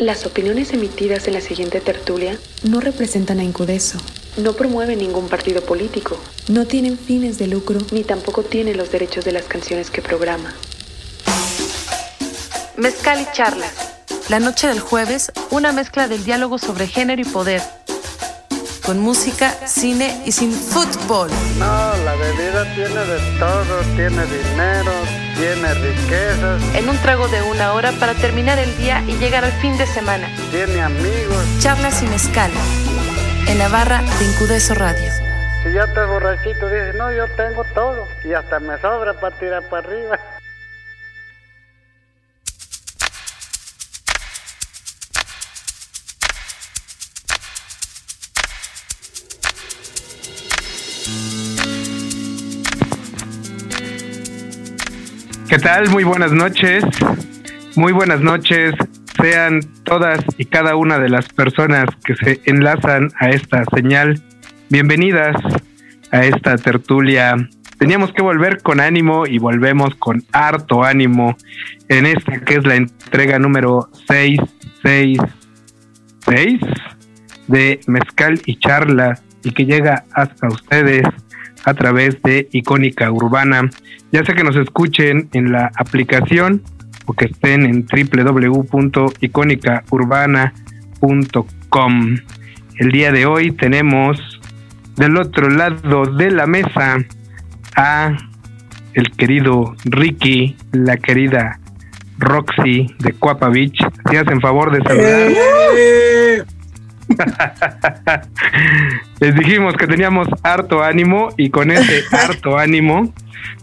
Las opiniones emitidas en la siguiente tertulia no representan a Incudeso, no promueven ningún partido político, no tienen fines de lucro, ni tampoco tienen los derechos de las canciones que programa. Mezcal y charlas. La noche del jueves, una mezcla del diálogo sobre género y poder. Con música, cine y sin fútbol. No, la bebida tiene de todo, tiene dinero, tiene riquezas, En un trago de una hora para terminar el día y llegar al fin de semana. tiene amigos. Charlas y mezcal. En la barra de Incudeso Radio. Si ya estás borrachito, dices, no, yo tengo todo. Y hasta me sobra para tirar para arriba. ¿Qué tal? Muy buenas noches. Muy buenas noches. Sean todas y cada una de las personas que se enlazan a esta señal. Bienvenidas a esta tertulia. Teníamos que volver con ánimo y volvemos con harto ánimo en esta que es la entrega número 666 de Mezcal y Charla y que llega hasta ustedes a través de Icónica Urbana. Ya sea que nos escuchen en la aplicación o que estén en www.icónicaurbana.com. El día de hoy tenemos del otro lado de la mesa a el querido Ricky, la querida Roxy de Cuapa Beach. Si hacen favor de saludar. Les dijimos que teníamos harto ánimo y con ese harto ánimo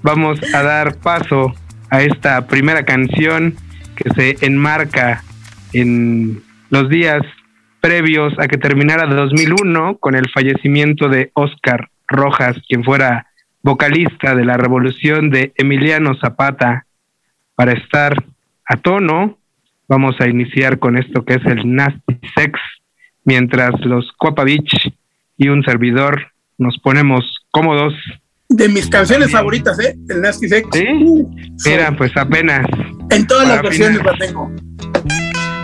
vamos a dar paso a esta primera canción que se enmarca en los días previos a que terminara 2001 con el fallecimiento de Oscar Rojas, quien fuera vocalista de la revolución de Emiliano Zapata. Para estar a tono, vamos a iniciar con esto que es el Nasty Sex, mientras los Copa Beach y un servidor nos ponemos cómodos. De mis canciones favoritas, ¿eh? El Nasty Sex. ¿Sí? Mira, pues apenas. En todas las versiones la tengo.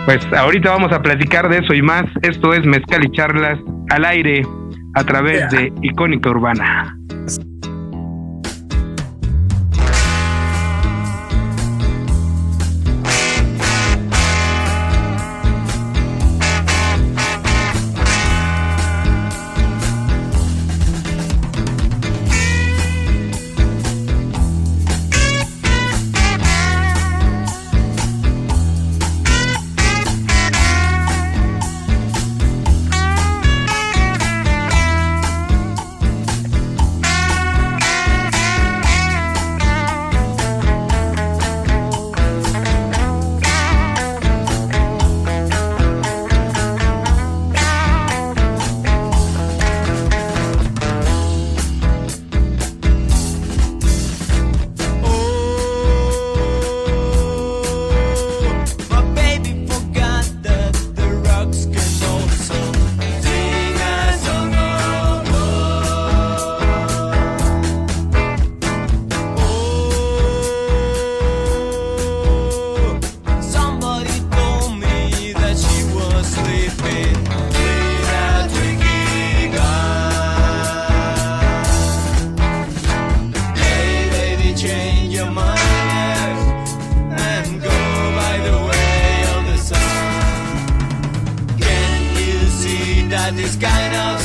Pues ahorita vamos a platicar de eso y más. Esto es Mezcal y Charlas al aire a través de Icónica Urbana.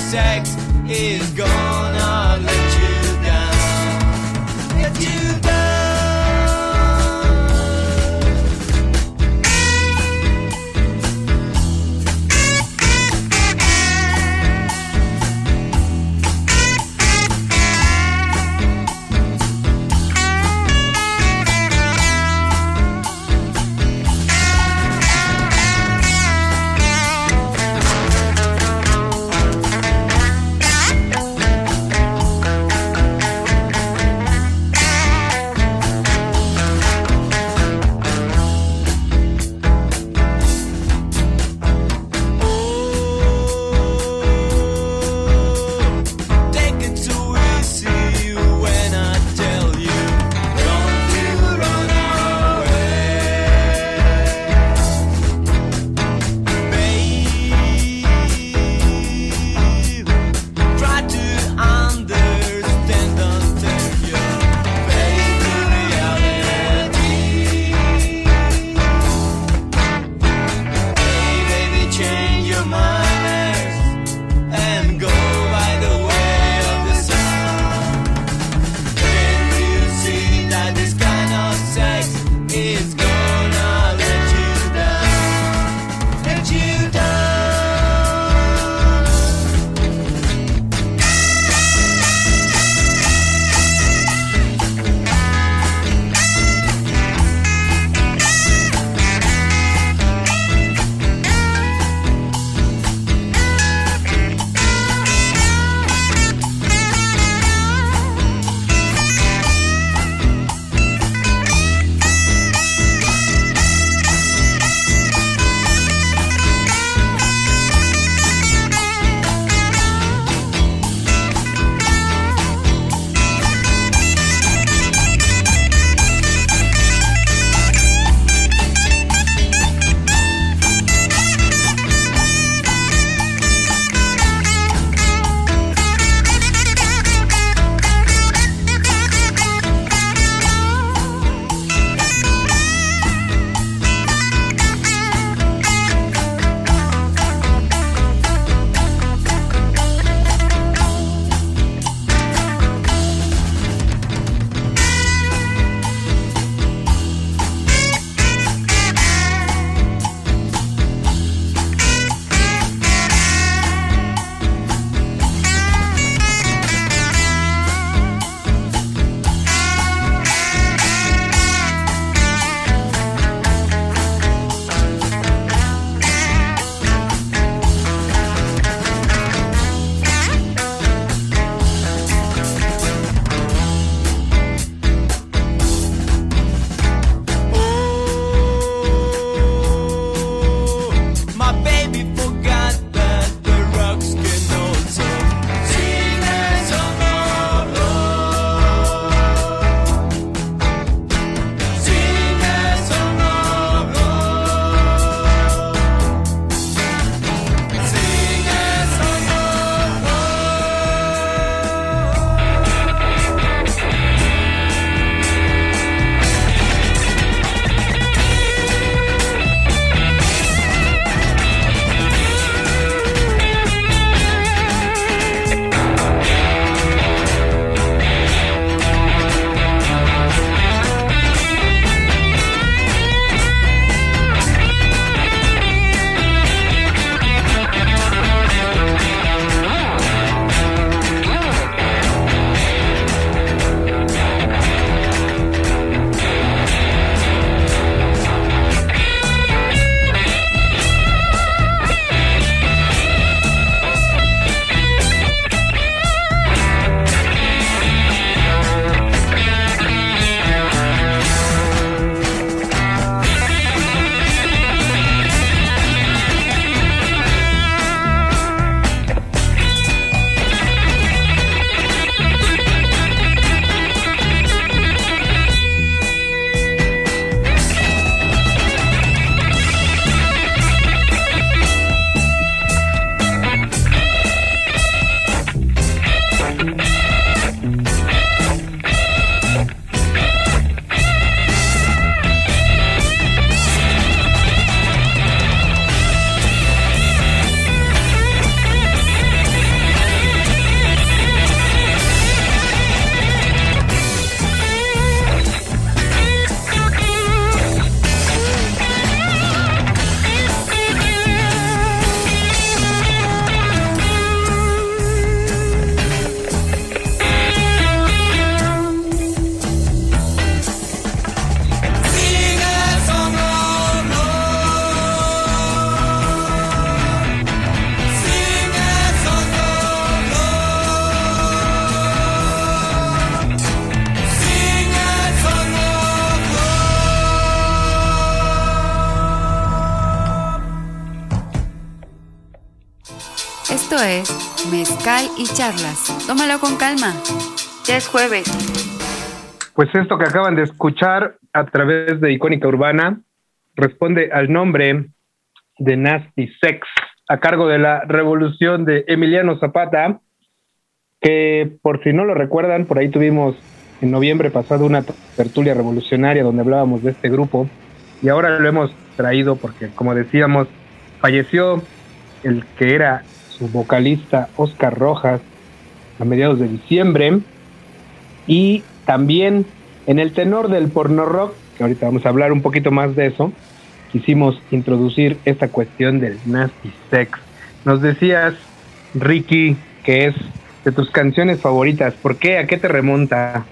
Sex is gonna Esto es Mezcal y Charlas. Tómalo con calma. Ya es jueves. Pues esto que acaban de escuchar a través de Icónica Urbana responde al nombre de Nasty Sex a cargo de la revolución de Emiliano Zapata, que por si no lo recuerdan, por ahí tuvimos en noviembre pasado una tertulia revolucionaria donde hablábamos de este grupo y ahora lo hemos traído porque, como decíamos, falleció el que era su vocalista Oscar Rojas a mediados de diciembre y también en el tenor del porno rock, que ahorita vamos a hablar un poquito más de eso, quisimos introducir esta cuestión del nasty sex. Nos decías, Ricky, que es de tus canciones favoritas. ¿Por qué? ¿A qué te remonta?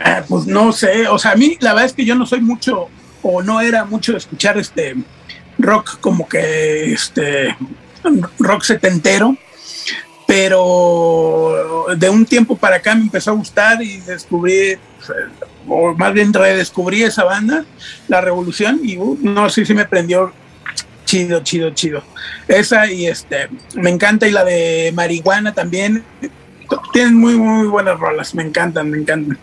Ah, pues no sé, o sea, a mí la verdad es que yo no soy mucho o no era mucho escuchar este rock como que este rock setentero, pero de un tiempo para acá me empezó a gustar y descubrí o más bien redescubrí esa banda, La Revolución y uh, no sé si me prendió chido, chido, chido. Esa y este me encanta y la de Marihuana también. Tienen muy muy buenas rolas, me encantan, me encantan.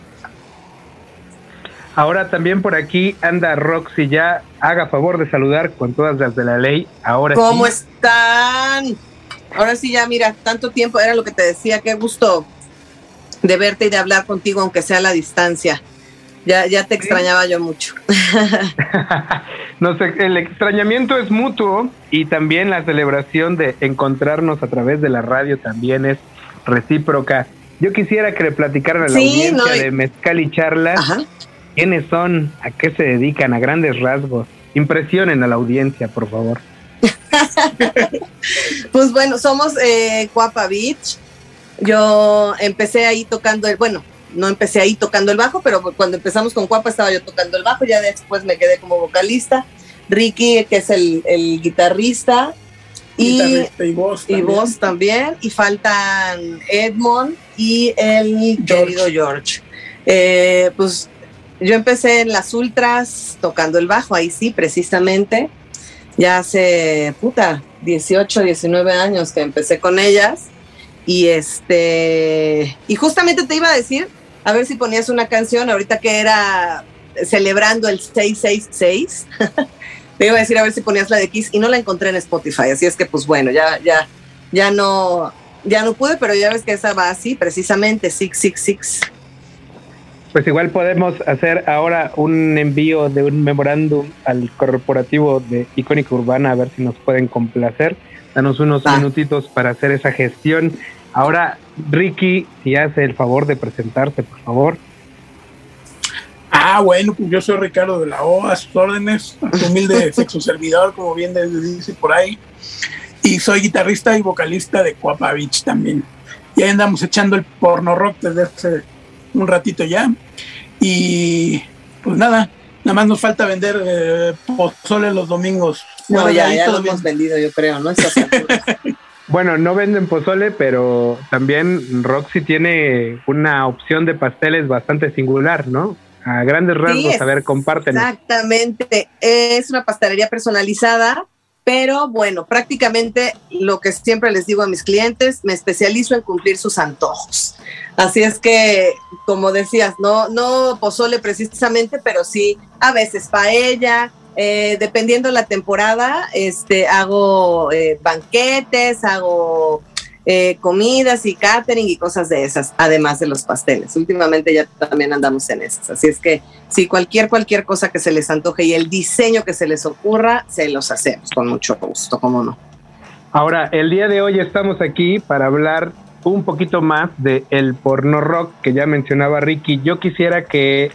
Ahora también por aquí anda Roxy ya. Haga favor de saludar con todas las de la ley. Ahora ¿Cómo sí. están? Ahora sí, ya mira, tanto tiempo era lo que te decía, qué gusto de verte y de hablar contigo, aunque sea a la distancia. Ya, ya te extrañaba yo mucho. No sé, el extrañamiento es mutuo y también la celebración de encontrarnos a través de la radio también es recíproca. Yo quisiera que le platicaran a la Sí, audiencia no, de Mezcal y Charlas Ajá. Quiénes son, a qué se dedican, a grandes rasgos. Impresionen a la audiencia, por favor. Pues bueno, somos eh, Cuapa Beach. Yo empecé ahí tocando el, bueno, no empecé ahí tocando el bajo, pero cuando empezamos con Cuapa estaba yo tocando el bajo, ya después me quedé como vocalista. Ricky, que es el, el guitarrista, y, Guitarrista y voz. y también. vos también, y faltan Edmond y el querido George. Eh, pues yo empecé en las ultras tocando el bajo, ahí sí, precisamente. Ya hace, puta, 18, 19 años que empecé con ellas. Y este, y justamente te iba a decir, a ver si ponías una canción ahorita que era celebrando el 666. te iba a decir a ver si ponías la de Kiss y no la encontré en Spotify, así es que pues bueno, ya ya ya no ya no pude, pero ya ves que esa va así, precisamente 666. Pues igual podemos hacer ahora un envío de un memorándum al corporativo de Icónica Urbana a ver si nos pueden complacer. Danos unos minutitos para hacer esa gestión. Ahora, Ricky, si hace el favor de presentarse, por favor. Ah, bueno, pues yo soy Ricardo de la O, a sus órdenes, humilde sexo servidor, como bien dice por ahí. Y soy guitarrista y vocalista de Cuapa Beach también. Y ahí andamos echando el porno rock desde hace un ratito ya. Y pues nada, nada más nos falta vender eh, pozole los domingos. No, Bueno, ya, ya lo hemos vendido, yo creo, ¿no? Bueno, no venden pozole, pero también Roxy tiene una opción de pasteles bastante singular, ¿no? A grandes rasgos, Sí, a ver, compártenos. Exactamente. Es una pastelería personalizada, pero bueno, prácticamente lo que siempre les digo a mis clientes, me especializo en cumplir sus antojos. Así es que, como decías, no, no pozole precisamente, pero sí a veces paella. eh, dependiendo la temporada, este, hago eh, banquetes, hago eh, comidas y catering y cosas de esas, además de los pasteles. Últimamente ya también andamos en esas. Así es que si cualquier, cualquier cosa que se les antoje y el diseño que se les ocurra, se los hacemos con mucho gusto, ¿cómo no? Ahora, el día de hoy estamos aquí para hablar un poquito más de el porno rock que ya mencionaba Ricky. Yo quisiera que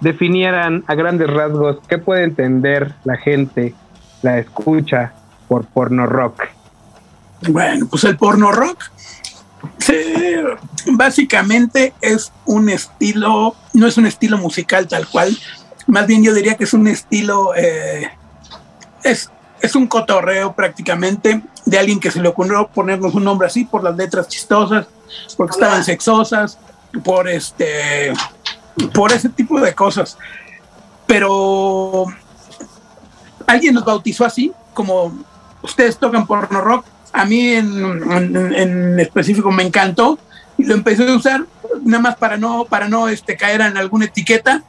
definieran a grandes rasgos qué puede entender la gente, la escucha por porno rock. Bueno, pues el porno rock básicamente es un estilo, no es un estilo musical tal cual, más bien yo diría que es un estilo, eh, es, es un cotorreo prácticamente de alguien que se le ocurrió ponernos un nombre así por las letras chistosas, porque estaban sexosas, por este, por ese tipo de cosas. Pero alguien nos bautizó así, como ustedes tocan porno rock, a mí en, en- específico me encantó y lo empecé a usar nada más para no, para no este, caer en alguna etiqueta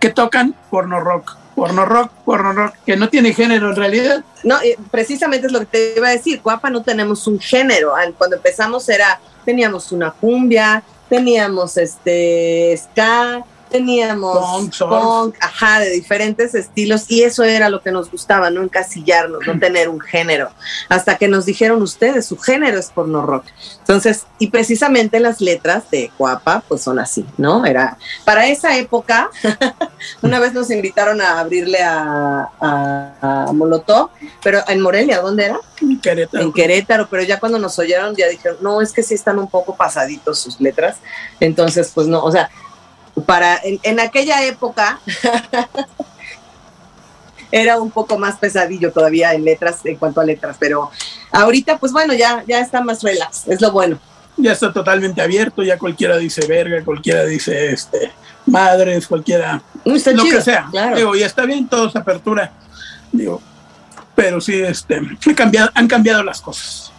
que tocan porno rock, porno rock, porno rock, que no tiene género en realidad. No, eh, precisamente es lo que te iba a decir. Guapa no tenemos un género. Cuando empezamos era, teníamos una cumbia, teníamos este ska, teníamos Punk, punk, ajá, de diferentes estilos y eso era lo que nos gustaba, no encasillarnos, no tener un género. Hasta que nos dijeron ustedes, su género es porno rock. Entonces, y precisamente las letras de Guapa pues son así, ¿no? Era para esa época, una vez nos invitaron a abrirle a, a, a Molotov, pero en Morelia, ¿dónde era? Querétaro. En Querétaro, pero ya cuando nos oyeron ya dijeron, no, es que sí están un poco pasaditos sus letras. Entonces, pues no, o sea, para en, en aquella época era un poco más pesadillo todavía en letras, en cuanto a letras, pero ahorita, pues bueno, ya, ya está más relax, es lo bueno. Ya está totalmente abierto, ya cualquiera dice verga, cualquiera dice este madres, cualquiera Está lo chido, que sea. claro. Digo, ya está bien, todo es apertura. Digo, pero sí, este, han cambiado, han cambiado las cosas.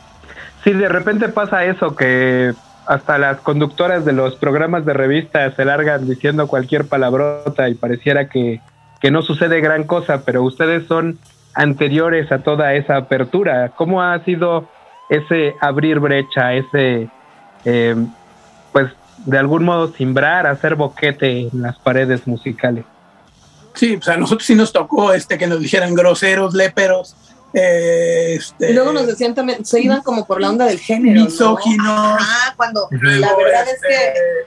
Sí, de repente pasa eso que hasta las conductoras de los programas de revista se largan diciendo cualquier palabrota y pareciera que, que no sucede gran cosa, pero ustedes son anteriores a toda esa apertura. ¿Cómo ha sido ese abrir brecha, ese, eh, pues, de algún modo simbrar, hacer boquete en las paredes musicales? Sí, pues a nosotros sí nos tocó este que nos dijeran groseros, léperos, eh, este, Y luego nos decían también, se iban como por la onda del género. ¿no? misóginos, Ah, cuando la verdad es este,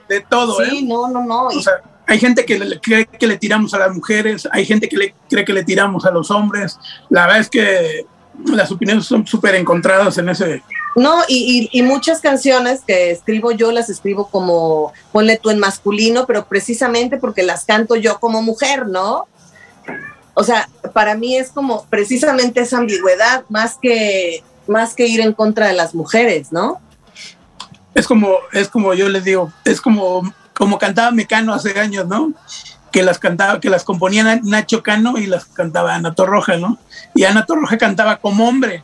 que de todo, sí, ¿eh? no, no, no. y- O sea, hay gente que le, cree que le tiramos a las mujeres, hay gente que le cree que le tiramos a los hombres. La verdad es que las opiniones son súper encontradas en ese. No, y, y- y muchas canciones que escribo yo las escribo como, ponle tú en masculino, pero precisamente porque las canto yo como mujer, ¿no? O sea, para mí es como precisamente esa ambigüedad, más que, más que ir en contra de las mujeres, ¿no? Es como, es como yo les digo, es como, como cantaba Mecano hace años, ¿no? Que las cantaba, que las componía Na- Nacho Cano y las cantaba Ana Torroja, ¿no? Y Ana Torroja cantaba como hombre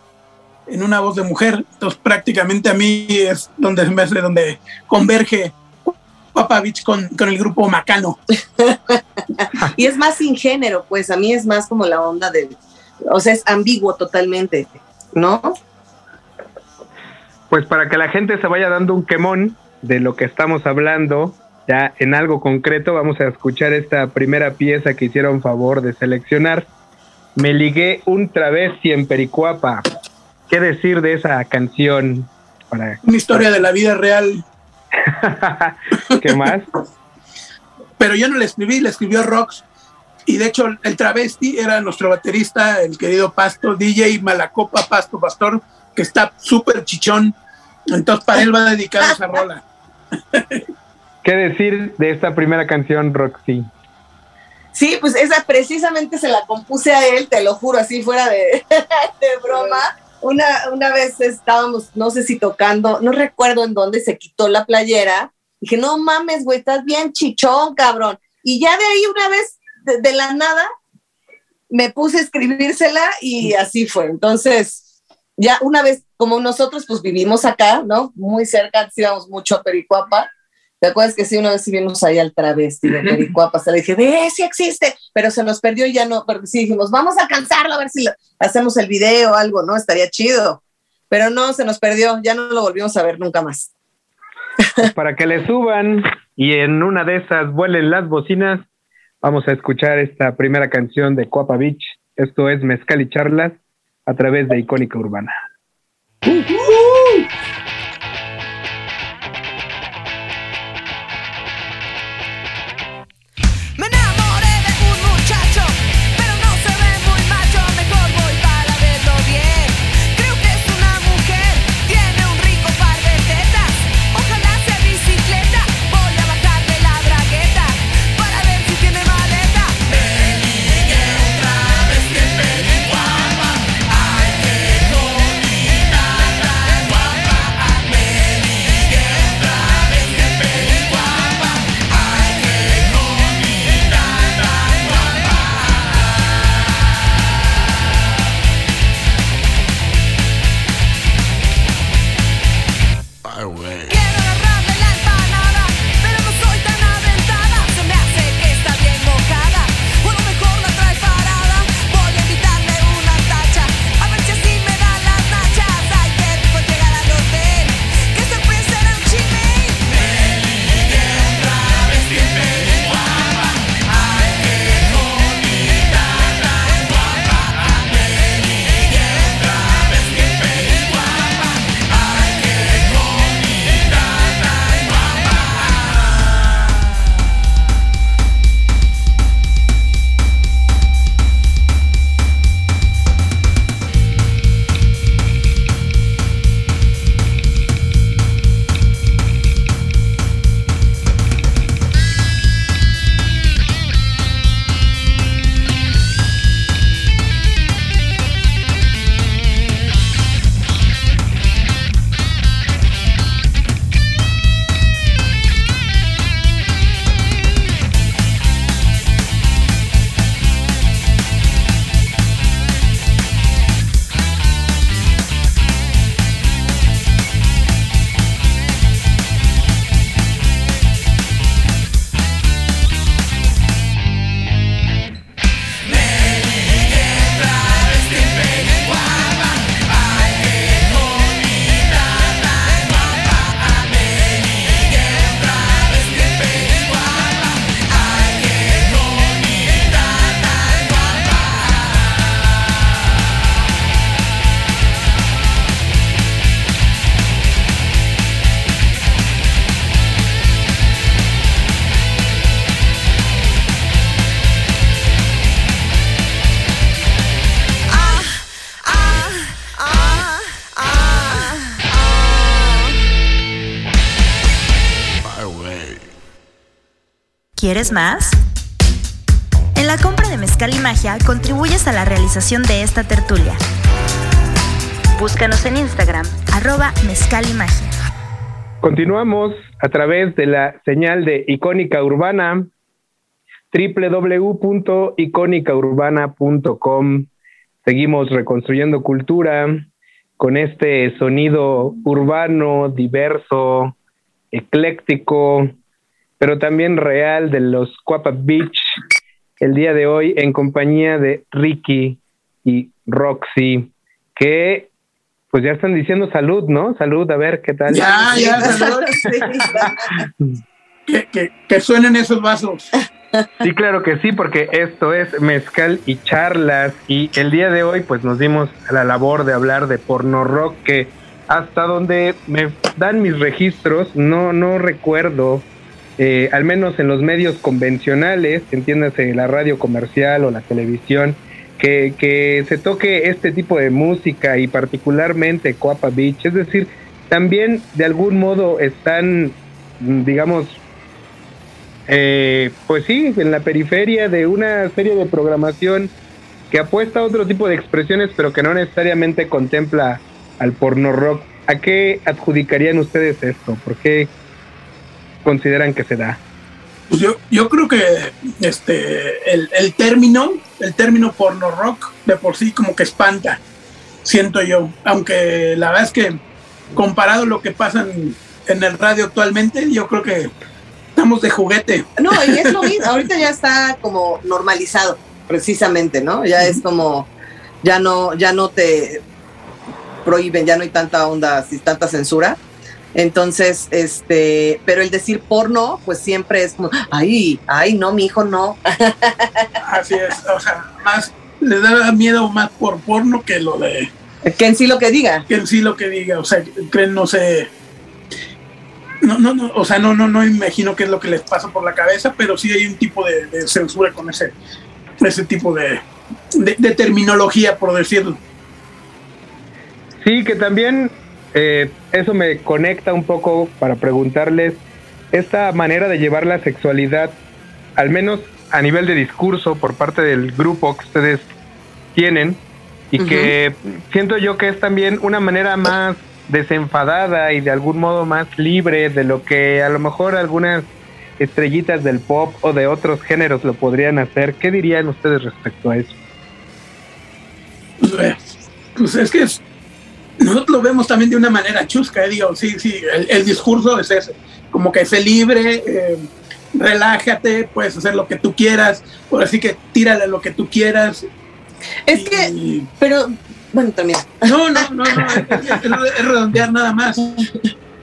en una voz de mujer. Entonces prácticamente a mí es donde donde converge Beach con, con el grupo Macano. Y es más sin género, pues a mí es más como la onda de, o sea, es ambiguo totalmente, ¿no? Pues para que la gente se vaya dando un quemón de lo que estamos hablando, ya en algo concreto, vamos a escuchar esta primera pieza que hicieron favor de seleccionar. Me ligué un travesti en Pericuapa. ¿Qué decir de esa canción? Para... Una historia de la vida real. ¿Qué más? Pero yo no la escribí, la escribió Rox. Y de hecho, el travesti era nuestro baterista, el querido Pasto, DJ Malacopa Pasto Pastor, que está súper chichón. Entonces, para él va dedicada esa rola. ¿Qué decir de esta primera canción, Roxy? Sí, pues esa precisamente se la compuse a él, te lo juro, así fuera de, de broma. Una, una vez estábamos, no sé si tocando, no recuerdo en dónde, se quitó la playera. Dije, no mames, güey, estás bien chichón, cabrón. Y ya de ahí una vez, de, la nada, me puse a escribírsela y así fue. Entonces, ya una vez, como nosotros pues vivimos acá, ¿no? Muy cerca, íbamos mucho a Pericuapa. ¿Te acuerdas que sí, una vez sí vimos ahí al travesti de Pericuapa? Hasta le dije, ve, sí existe, pero se nos perdió y ya no, porque sí dijimos, vamos a alcanzarlo, a ver si lo- hacemos el video o algo, ¿no? Estaría chido. Pero no, se nos perdió, ya no lo volvimos a ver nunca más. Pues para que le suban y en una de esas vuelen las bocinas, vamos a escuchar esta primera canción de Coapa Beach. Esto es Mezcal y Charlas a través de Icónica Urbana. Me ¿Quieres más? En la compra de Mezcal y Magia contribuyes a la realización de esta tertulia. Búscanos en Instagram, arroba Mezcal y Magia. Continuamos a través de la señal de Icónica Urbana, www.icónicaurbana.com. Seguimos reconstruyendo cultura con este sonido urbano, diverso, ecléctico, pero también real de los Cuapa Beach. El día de hoy en compañía de Ricky y Roxy, que pues ya están diciendo salud, ¿no? Salud, a ver qué tal. Ya, ya, salud. que, que, que suenen esos vasos. Sí, claro que sí, porque esto es mezcal y charlas y el día de hoy pues nos dimos a la labor de hablar de porno rock que hasta donde me dan mis registros no no recuerdo eh, al menos en los medios convencionales, entiéndase la radio comercial o la televisión, que, que se toque este tipo de música y particularmente Coapa Beach, es decir, también de algún modo están, digamos, eh, pues sí, en la periferia de una serie de programación que apuesta a otro tipo de expresiones, pero que no necesariamente contempla al porno rock. ¿A qué adjudicarían ustedes esto? ¿Por qué consideran que se da? Pues yo, yo creo que este el, el término, el término porno rock de por sí como que espanta, siento yo. Aunque la verdad es que comparado a lo que pasa en, en el radio actualmente, yo creo que estamos de juguete. No, y es lo mismo, ahorita ya está como normalizado, precisamente, ¿no? Ya es como, ya no, ya no te prohíben, ya no hay tanta onda, tanta censura. Entonces, este, pero el decir porno, pues siempre es como, ay, ay, no, mi hijo no. Así es, o sea, más le da miedo más por porno que lo de que en sí lo que diga. que en sí lo que diga, o sea, creen, no sé, no, no, no, o sea, no, no, no imagino qué es lo que les pasa por la cabeza, pero sí hay un tipo de, de censura con ese, ese tipo de, de, de terminología, por decirlo. Sí, que también eh, eso me conecta un poco para preguntarles esta manera de llevar la sexualidad, al menos a nivel de discurso por parte del grupo que ustedes tienen, y que siento yo que es también una manera más desenfadada y de algún modo más libre de lo que a lo mejor algunas estrellitas del pop o de otros géneros lo podrían hacer. ¿Qué dirían ustedes respecto a eso? Pues, eh, pues es que es- nosotros lo vemos también de una manera chusca, eh, digo, sí, sí, el, el discurso es ese, como que sé libre, eh, relájate, puedes hacer lo que tú quieras, por así que tírale lo que tú quieras. Es que, pero, bueno, también. No, no, no, no, es, es- es redondear nada más,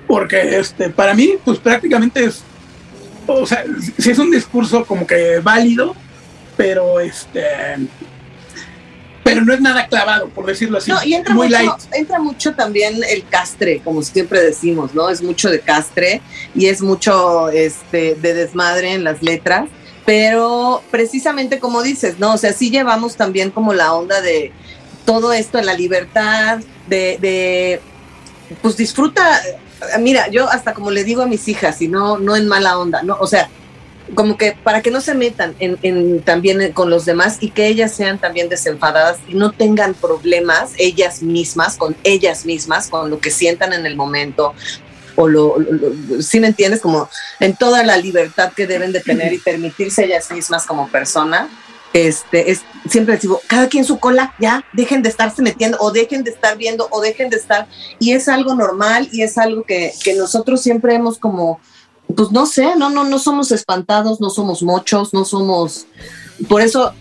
porque este, para mí, pues prácticamente es, o sea, sí es un discurso como que válido, pero este, pero no es nada clavado, por decirlo así, No, y entra muy mucho, light. entra mucho también el castre, como siempre decimos, ¿no? Es mucho de castre y es mucho este, de desmadre en las letras, pero precisamente como dices, ¿no? O sea, sí llevamos también como la onda de todo esto en la libertad, de, de pues disfruta, mira, yo hasta como le digo a mis hijas, y no, no en mala onda, ¿no? O sea, como que para que no se metan en, también con los demás y que ellas sean también desenfadadas y no tengan problemas ellas mismas, con ellas mismas, con lo que sientan en el momento. O lo, si me entiendes, como en toda la libertad que deben de tener y permitirse ellas mismas como persona. Este, es, siempre digo, cada quien su cola, ya, dejen de estarse metiendo, o dejen de estar viendo, o dejen de estar, y es algo normal, y es algo que, que nosotros siempre hemos como, pues no sé, no, no, no somos espantados, no somos mochos, no somos, por eso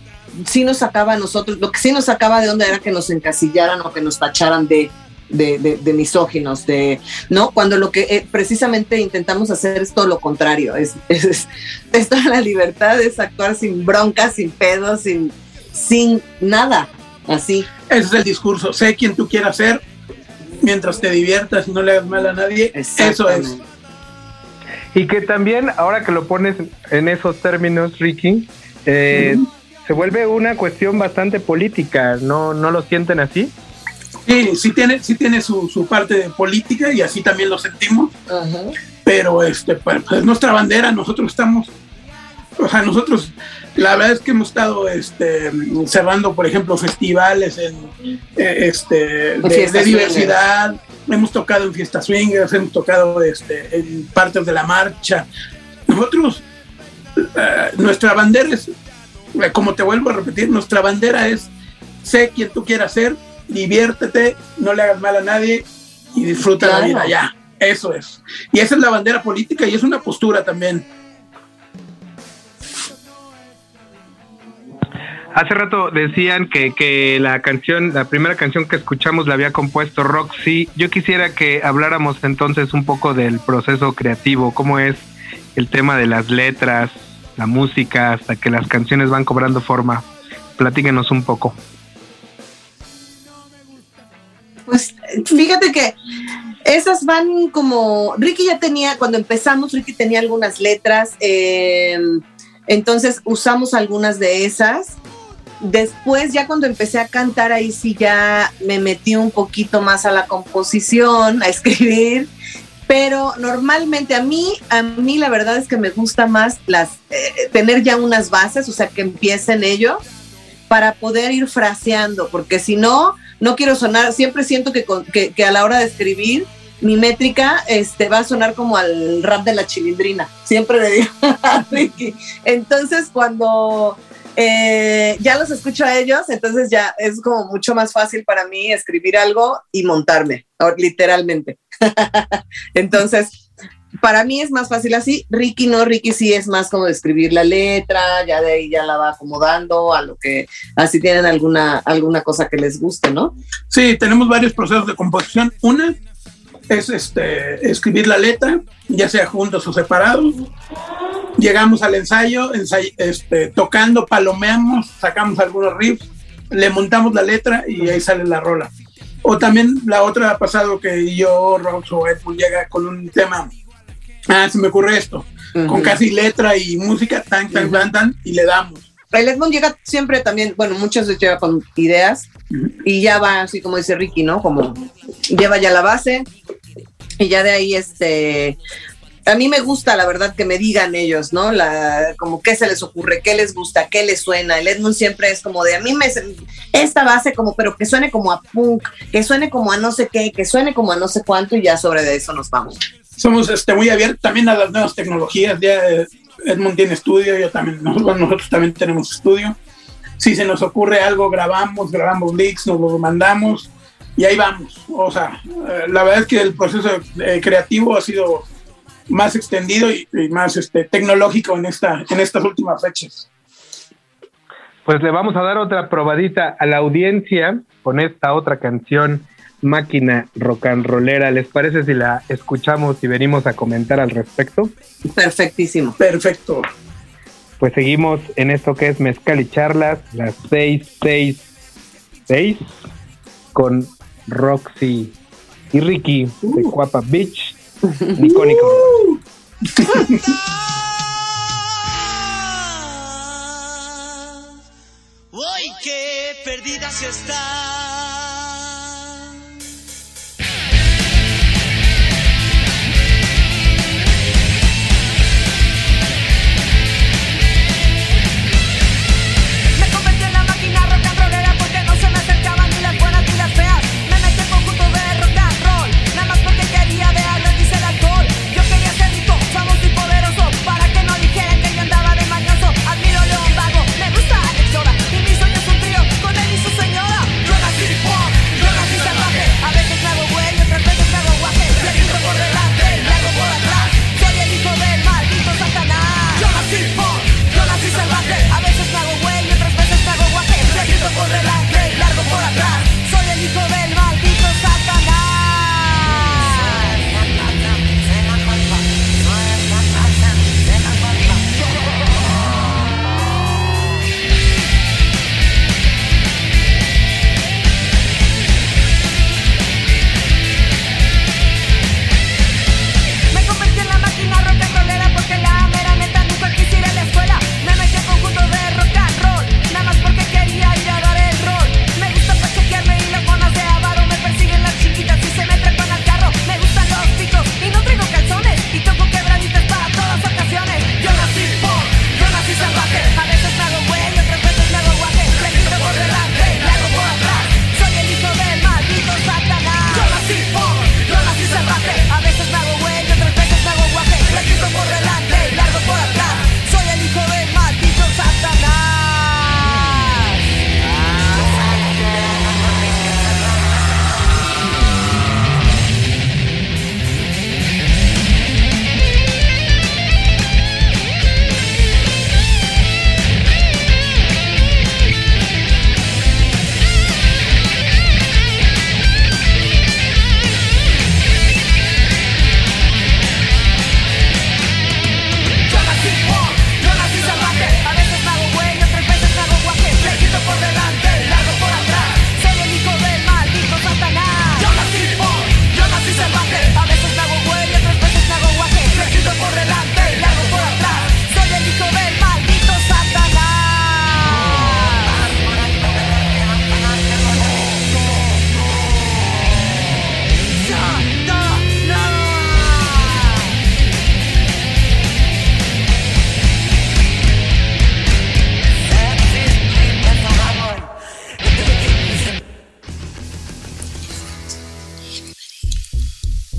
sí nos sacaba a nosotros, lo que sí nos sacaba de onda era que nos encasillaran o que nos tacharan de, de, de- de misóginos, de, ¿no? Cuando lo que eh, precisamente intentamos hacer es todo lo contrario, es, es, es toda la libertad, es actuar sin broncas, sin pedos, sin, sin nada, así. Ese es el discurso, sé quién tú quieras ser, mientras te diviertas y no le hagas mal a nadie, eso es. Y que también, ahora que lo pones en esos términos, Ricky, eh, se vuelve una cuestión bastante política, ¿no, no lo sienten así? Sí, sí tiene, sí tiene su, su parte de política y así también lo sentimos, pero este, pues, pues, es nuestra bandera, nosotros estamos o sea, nosotros, la verdad es que hemos estado este, cerrando, por ejemplo, festivales en, eh, este, de, diversidad, hemos tocado en fiestas swingers, hemos tocado este, en partes de la marcha. Nosotros, eh, nuestra bandera es, eh, como te vuelvo a repetir, nuestra bandera es sé quien tú quieras ser, diviértete, no le hagas mal a nadie y disfruta la vida ya. Eso es. Y esa es la bandera política y es una postura también. Hace rato decían que, que la canción, la primera canción que escuchamos la había compuesto Roxy. Yo quisiera que habláramos entonces un poco del proceso creativo, cómo es el tema de las letras, la música, hasta que las canciones van cobrando forma. Platíquenos un poco. Pues fíjate que esas van como, Ricky ya tenía, cuando empezamos, Ricky tenía algunas letras, eh, entonces usamos algunas de esas. Después, ya cuando empecé a cantar, ahí sí ya me metí un poquito más a la composición, a escribir. Pero normalmente a mí, a mí la verdad es que me gusta más las, eh, tener ya unas bases, o sea, que empiecen ello para poder ir fraseando, porque si no, no quiero sonar, siempre siento que, que, que a la hora de escribir, mi métrica este, va a sonar como al rap de la chilindrina, siempre le digo a Ricky. Entonces, cuando eh, ya los escucho a ellos, entonces ya es como mucho más fácil para mí escribir algo y montarme, literalmente. entonces, para mí es más fácil así. Ricky no, Ricky sí es más como escribir la letra, ya de ahí ya la va acomodando a lo que, así tienen alguna, alguna cosa que les guste, ¿no? Sí, tenemos varios procesos de composición. Una es este, escribir la letra, ya sea juntos o separados. Llegamos al ensayo, ensay- este, tocando, palomeamos, sacamos algunos riffs, le montamos la letra y ahí sale la rola. O también la otra ha pasado que yo, Rox o Edmund llega con un tema. Ah, se me ocurre esto. Con casi letra y música, tan, tan, tan, tan, y le damos. El Edmond llega siempre también, bueno, muchas veces llega con ideas y ya va así como dice Ricky, ¿no? Como lleva ya la base y ya de ahí este a mí me gusta la verdad que me digan ellos, ¿no? La como qué se les ocurre, qué les gusta, qué les suena. El Edmund siempre es como de a mí me esta base como pero que suene como a punk, que suene como a no sé qué, que suene como a no sé cuánto y ya sobre de eso nos vamos. somos este, muy abiertos también a las nuevas tecnologías. Ya eh, Edmund tiene estudio, yo también, nosotros, nosotros también tenemos estudio. Si se nos ocurre algo, grabamos, grabamos leaks, nos lo mandamos y ahí vamos. O sea, eh, la verdad es que el proceso eh, creativo ha sido más extendido y, y más este, tecnológico en, esta, en estas últimas fechas. Pues le vamos a dar otra probadita a la audiencia con esta otra canción, Máquina Rock and Rollera. ¿Les parece si la escuchamos y venimos a comentar al respecto? Perfectísimo. Perfecto. Pues seguimos en esto que es Mezcal y Charlas, las 666, con Roxy y Ricky de Cuapa Beach, Nicónico. Uy, qué perdida se está.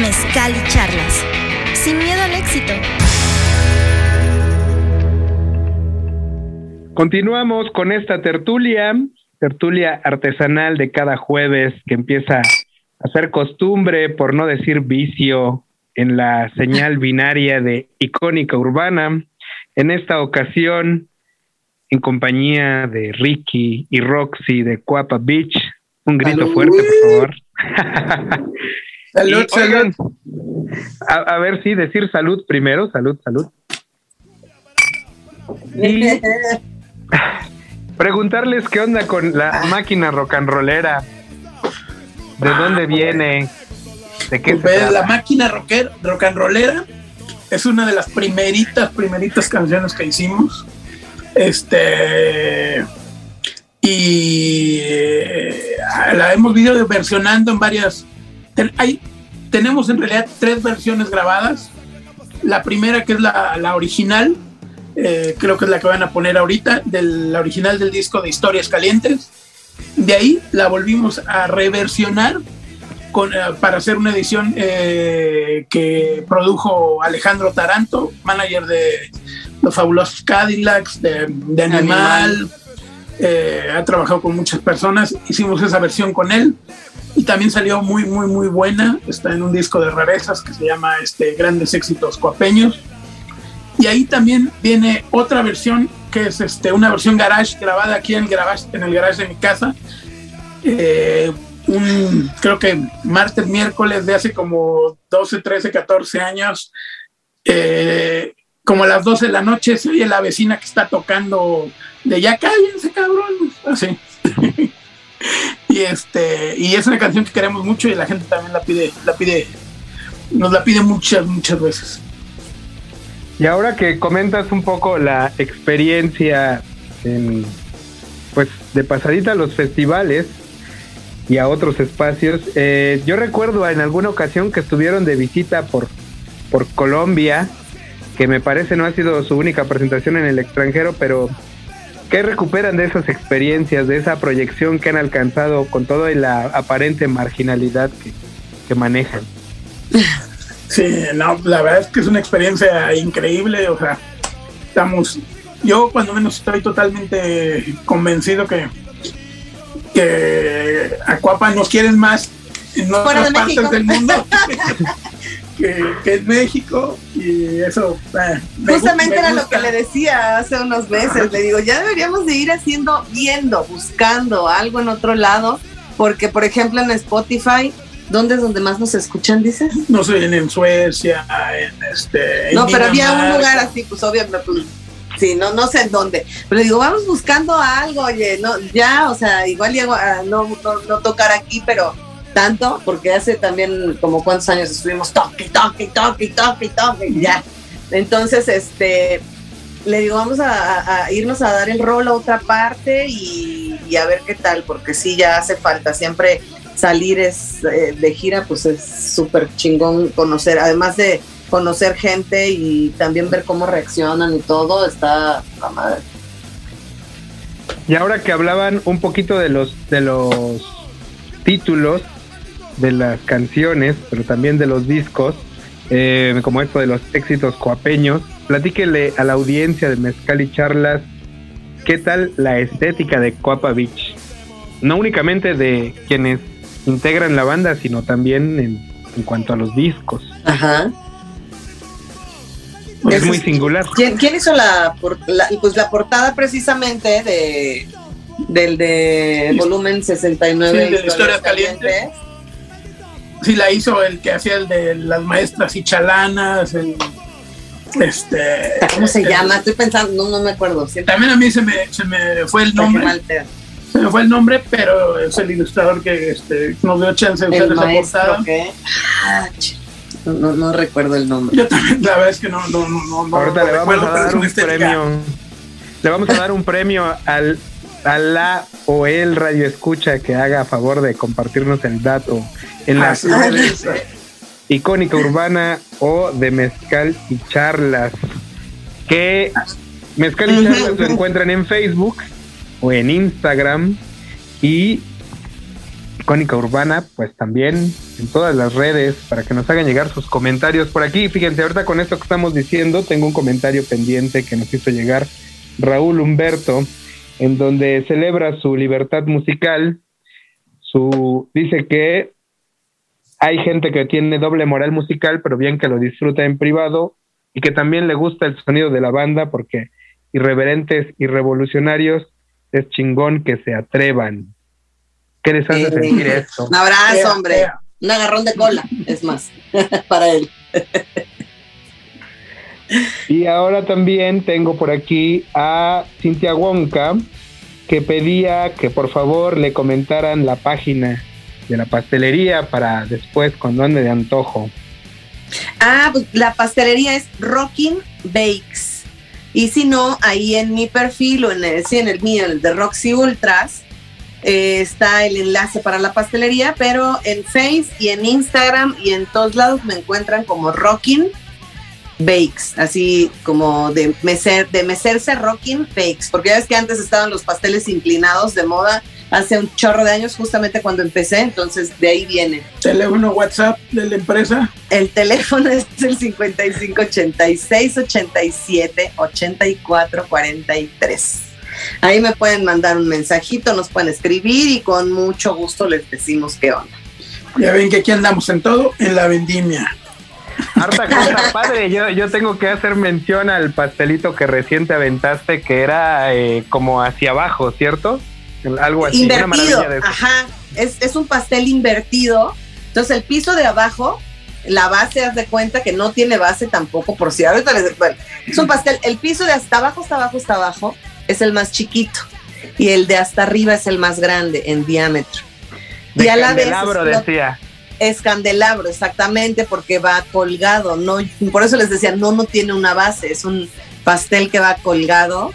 Mezcal y Charlas. Sin miedo al éxito. Continuamos con esta tertulia, tertulia artesanal de cada jueves que empieza a ser costumbre, por no decir vicio, en la señal binaria de icónica urbana. En esta ocasión, en compañía de Ricky y Roxy de Cuapa Beach. Un grito Salud. fuerte, por favor. Salud, Y, oigan, A, a ver, sí, decir salud primero. Salud, salud. Y preguntarles qué onda con la máquina rock and rollera. ¿De dónde viene? ¿De qué se Pues, la máquina rocker, rock and rollera es una de las primeritas, primeritas canciones que hicimos. Este. Y eh, la hemos ido versionando en varias. Ten- hay, tenemos en realidad tres versiones grabadas. La primera, que es la, la original, eh, creo que es la que van a poner ahorita, del, la original del disco de Historias Calientes. De ahí la volvimos a reversionar con, eh, para hacer una edición eh, que produjo Alejandro Taranto, manager de los fabulosos Cadillacs, de, de Animal. Animal. eh, ha trabajado con muchas personas. Hicimos esa versión con él también salió muy, muy, muy buena. Está en un disco de rarezas que se llama este, Grandes Éxitos Coapeños. Y ahí también viene otra versión que es este, una versión garage grabada aquí en el garage, en el garage de mi casa. Eh, creo que martes, miércoles de hace como 12, 13, 14 años. eh, como a las 12 de la noche se oye la vecina que está tocando de ya cállense cabrón así y este y es una canción que queremos mucho y la gente también la pide la pide nos la pide muchas muchas veces. Y ahora que comentas un poco la experiencia en, pues de pasadita a los festivales y a otros espacios, eh, yo recuerdo en alguna ocasión que estuvieron de visita por, por Colombia, que me parece no ha sido su única presentación en el extranjero, pero ¿qué recuperan de esas experiencias, de esa proyección que han alcanzado con toda la aparente marginalidad que, que manejan? Sí, no, la verdad es que es una experiencia increíble, o sea, estamos, yo cuando menos estoy totalmente convencido que, que Acuapa nos quieren más en Fuera otras de partes México. del mundo que, que en México y eso eh, Justamente me era lo que le decía hace unos meses. Le digo, ya deberíamos de ir haciendo, viendo, buscando algo en otro lado, porque por ejemplo en Spotify, ¿dónde es donde más nos escuchan, dices? No sé, en, en Suecia, en este. en No, pero había un lugar así, pues obviamente, pues, sí, no, no sé en dónde. Pero digo, vamos buscando algo, oye, no, ya, o sea, igual llego a no, no, no tocar aquí, pero tanto, porque hace también como cuántos años estuvimos toque, toque, toque, toque, toque, ya. Entonces, este, le digo, vamos a, irnos a dar el rol a otra parte y, y a ver qué tal, porque sí, ya hace falta siempre salir es, eh, de gira, pues es súper chingón conocer, además de conocer gente y también ver cómo reaccionan y todo, está la madre. Y ahora que hablaban un poquito de los de los títulos de las canciones, pero también de los discos, eh, como esto de los éxitos coapeños, platíquele a la audiencia de Mezcal y Charlas qué tal la estética de Coapa Beach. No únicamente de quienes integran la banda, sino también en, en cuanto a los discos. Ajá. Es muy singular. ¿Quién, quién hizo la, por- la- pues la portada precisamente de del de volumen 69 Sí, de Historias Historias Calientes. Sí, la hizo el que hacía el de las maestras y chalanas, el, Este, ¿Cómo se eh, llama? Estoy pensando, no, no me acuerdo. Siempre También a mí se me, se me fue el nombre. Se me fue el nombre, pero es el ilustrador que este, nos dio chance de usar El esa portada. que. Ah, no, no, no recuerdo el nombre. Yo también, la verdad es que no, no, no, no, no Ahorita no le vamos recuerdo, a dar un premio. Le vamos a dar un premio al, a la o el radio escucha que haga a favor de compartirnos el dato en las redes icónica urbana o de mezcal y charlas. Que mezcal y charlas lo encuentran en Facebook o en Instagram y icónica urbana pues también en todas las redes para que nos hagan llegar sus comentarios por aquí. Fíjense, ahorita con esto que estamos diciendo tengo un comentario pendiente que nos hizo llegar Raúl Humberto en donde celebra su libertad musical. Su dice que hay gente que tiene doble moral musical, pero bien que lo disfruta en privado y que también le gusta el sonido de la banda porque irreverentes y revolucionarios es chingón que se atrevan. ¿Qué les hace Eh, sentir esto? Un abrazo, hombre. Un agarrón de cola, es más, para él. Y ahora también tengo por aquí a Cintia Wonka, que pedía que por favor le comentaran la página de la pastelería para después cuando ande de antojo. Ah, pues la pastelería es Rockin Bakes. Y si no, ahí en mi perfil o en el, sí, el mío, el de Roxy Ultras, eh, está el enlace para la pastelería, pero en Face y en Instagram y en todos lados me encuentran como Rockin Bakes, así como de mecer, de mecerse Rockin Bakes, porque ya ves que antes estaban los pasteles inclinados de moda hace un chorro de años, justamente cuando empecé, entonces de ahí viene. Teléfono WhatsApp de la empresa. El teléfono es el 55 86 87 84 43. Ahí me pueden mandar un mensajito, nos pueden escribir y con mucho gusto les decimos qué onda. Ya ven que aquí andamos en todo, en la vendimia. Harta cosa padre. Yo, yo tengo que hacer mención al pastelito que recién te aventaste, que era eh, como hacia abajo, ¿cierto? Algo así. una invertido, maravilla de eso. ajá, es, es un pastel invertido. Entonces el piso de abajo, la base, haz de cuenta que no tiene base tampoco, por si ahorita les... Bueno, es un pastel, el piso de hasta abajo, hasta abajo, hasta abajo es el más chiquito y el de hasta arriba es el más grande en diámetro. De y a la vez decía. Es candelabro, exactamente, porque va colgado, no, por eso les decía, no, no tiene una base, es un pastel que va colgado,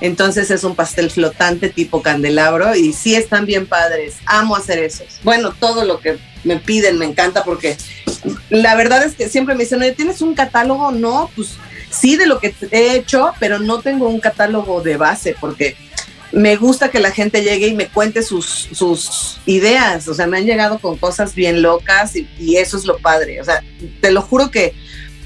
entonces es un pastel flotante tipo candelabro y sí están bien padres, amo hacer esos. Bueno, todo lo que me piden me encanta porque la verdad es que siempre me dicen, oye, ¿tienes un catálogo? No, pues sí de lo que he hecho, pero no tengo un catálogo de base porque me gusta que la gente llegue y me cuente sus, sus ideas. O sea, me han llegado con cosas bien locas y, y eso es lo padre. O sea, te lo juro que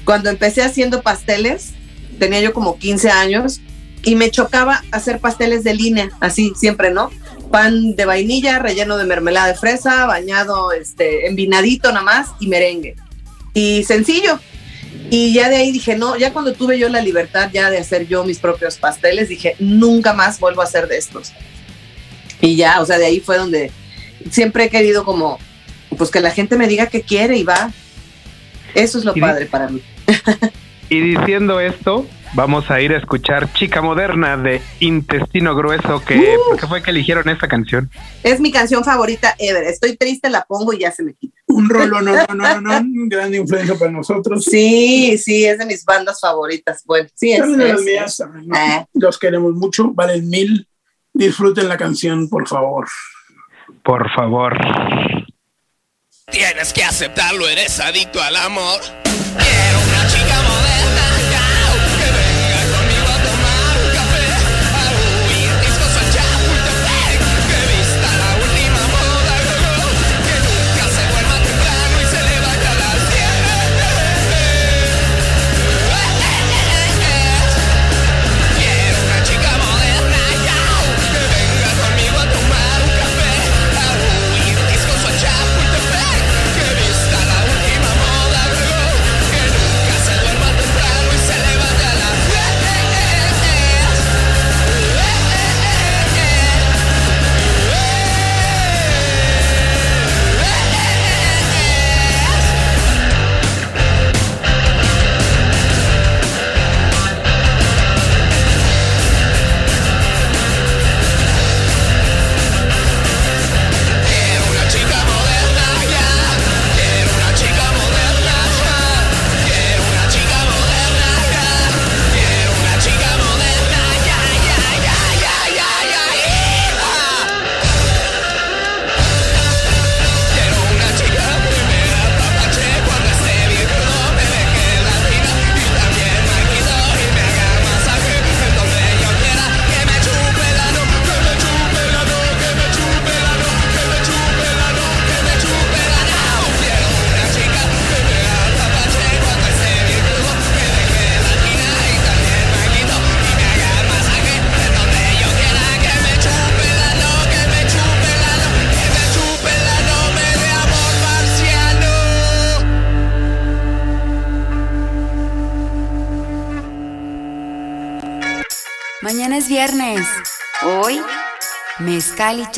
cuando empecé haciendo pasteles, tenía yo como 15 años y me chocaba hacer pasteles de línea, así siempre, ¿no? Pan de vainilla, relleno de mermelada de fresa, bañado, este, envinadito nada más y merengue. Y sencillo. Y ya de ahí dije, no, ya cuando tuve yo la libertad ya de hacer yo mis propios pasteles, dije, nunca más vuelvo a hacer de estos. Y ya, o sea, de ahí fue donde siempre he querido como, pues que la gente me diga qué quiere y va. Eso es lo Y padre para mí. Y diciendo esto, vamos a ir a escuchar Chica Moderna de Intestino Grueso, que Uh. ¿por qué fue que eligieron esta canción? Es mi canción favorita ever. Estoy triste, la pongo y ya se me quita. Un rolo, no, no, no, no, no, gran influencia para nosotros. Sí, sí, es de mis bandas favoritas. Bueno, sí, es. De las mías, también, ¿no? Ah. Los queremos mucho, valen mil. Disfruten la canción, por favor. Por favor. Tienes que aceptarlo, eres adicto al amor. Quiero una chica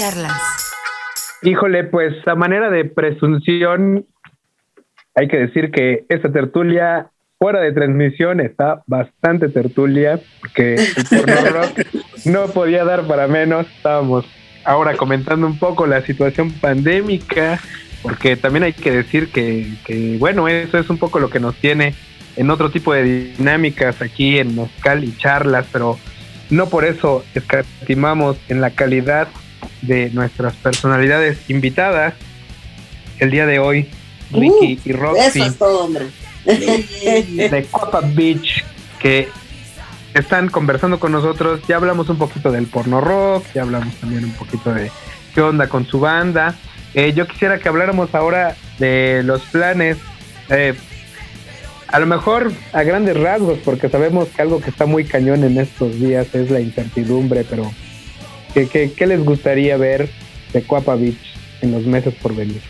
charlas. Híjole, pues a manera de presunción, hay que decir que esta tertulia fuera de transmisión está bastante tertulia, porque el porno rock no podía dar para menos. Estábamos ahora comentando un poco la situación pandémica, porque también hay que decir que, que, bueno, eso es un poco lo que nos tiene en otro tipo de dinámicas aquí en Mezcal y charlas, pero no por eso escatimamos en la calidad de nuestras personalidades invitadas. El día de hoy, Ricky y Roxy Eso es todo, hombre. de Copa Beach, que están conversando con nosotros. Ya hablamos un poquito del porno rock, ya hablamos también un poquito de qué onda con su banda. Eh, yo quisiera que habláramos ahora de los planes, eh, a lo mejor a grandes rasgos, porque sabemos que algo que está muy cañón en estos días es la incertidumbre, pero ¿qué, qué, qué les gustaría ver de Coapa Beach en los meses por venir?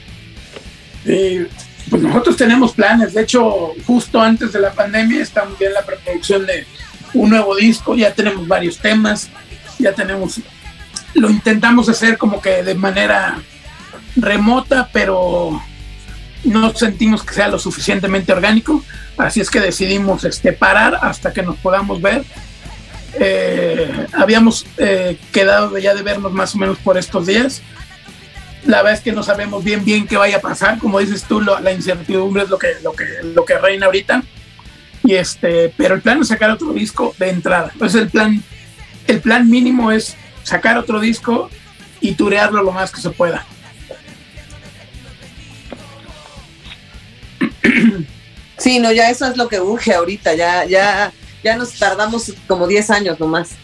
Pues nosotros tenemos planes, de hecho, justo antes de la pandemia estamos ya en la preproducción de un nuevo disco, ya tenemos varios temas, ya tenemos, lo intentamos hacer como que de manera remota, pero no sentimos que sea lo suficientemente orgánico, así es que decidimos este, parar hasta que nos podamos ver. Eh, habíamos eh, quedado ya de vernos más o menos por estos días. La verdad es que no sabemos bien bien qué vaya a pasar, como dices tú, lo, la incertidumbre es lo que, lo, que, lo que reina ahorita. Y este, pero el plan es sacar otro disco de entrada. Entonces el plan, el plan mínimo es sacar otro disco y turearlo lo más que se pueda. Sí, no, ya eso es lo que urge ahorita, ya, ya, ya nos tardamos como 10 años nomás.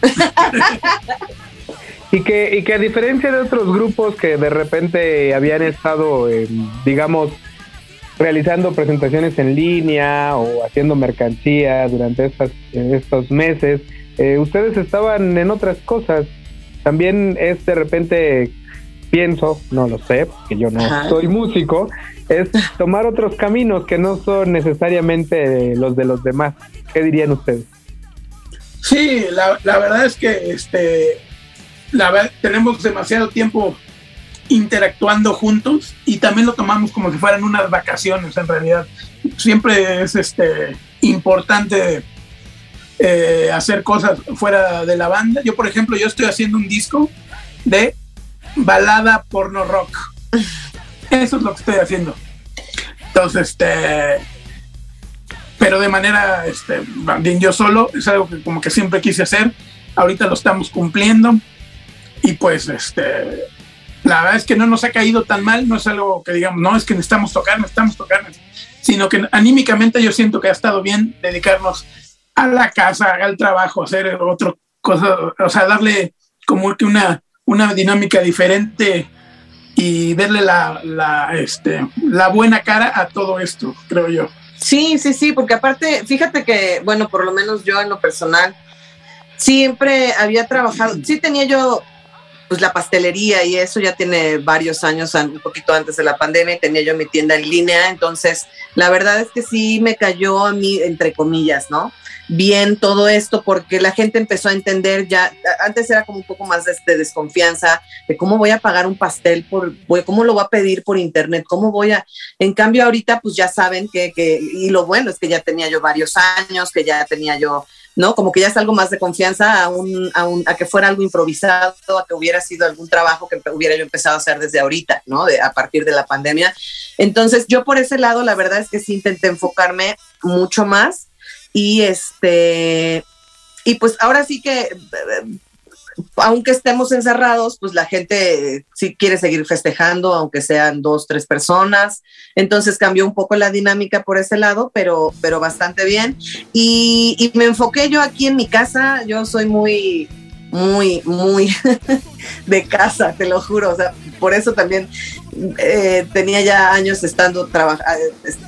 Y que, y que a diferencia de otros grupos que de repente habían estado, eh, digamos, realizando presentaciones en línea o haciendo mercancía durante estas, estos meses, eh, ustedes estaban en otras cosas. También es de repente, pienso, no lo sé, porque yo no Ajá. soy músico, es tomar otros caminos que no son necesariamente los de los demás. ¿Qué dirían ustedes? Sí, la, la verdad es que este, tenemos demasiado tiempo interactuando juntos y también lo tomamos como si fueran unas vacaciones en realidad. Siempre es este, importante eh, hacer cosas fuera de la banda. Yo, por ejemplo, yo estoy haciendo un disco de balada porno rock. Eso es lo que estoy haciendo. Entonces, este, pero de manera, este, yo solo, es algo que como que siempre quise hacer. Ahorita lo estamos cumpliendo y pues, este, la verdad es que no nos ha caído tan mal, no es algo que digamos, no es que necesitamos tocar, necesitamos tocar, sino que anímicamente yo siento que ha estado bien dedicarnos a la casa, al trabajo, hacer otra cosa, o sea, darle como que una, una dinámica diferente y verle la, este, la buena cara a todo esto, creo yo. Sí, sí, sí, porque aparte, fíjate que, bueno, por lo menos yo en lo personal, siempre había trabajado, sí tenía yo pues la pastelería y eso ya tiene varios años, un poquito antes de la pandemia, y tenía yo mi tienda en línea, entonces la verdad es que sí me cayó a mí, entre comillas, ¿no? Bien todo esto porque la gente empezó a entender ya, antes era como un poco más de, de desconfianza, de cómo voy a pagar un pastel, por, cómo lo voy a pedir por internet, cómo voy a, en cambio ahorita pues ya saben que, que, y lo bueno es que ya tenía yo varios años, que ya tenía yo ¿no? Como que ya es algo más de confianza a, un, a, un- a que fuera algo improvisado, a que hubiera sido algún trabajo que hubiera yo empezado a hacer desde ahorita, ¿no? A partir de la pandemia. Entonces, yo por ese lado, la verdad es que sí intenté enfocarme mucho más y este, y pues ahora sí que, eh, aunque estemos encerrados, pues la gente sí quiere seguir festejando, aunque sean dos, tres personas. Entonces cambió un poco la dinámica por ese lado, pero, pero bastante bien. Y, me enfoqué yo aquí en mi casa. Yo soy muy, muy, muy de casa, te lo juro. O sea, por eso también eh, tenía ya años estando,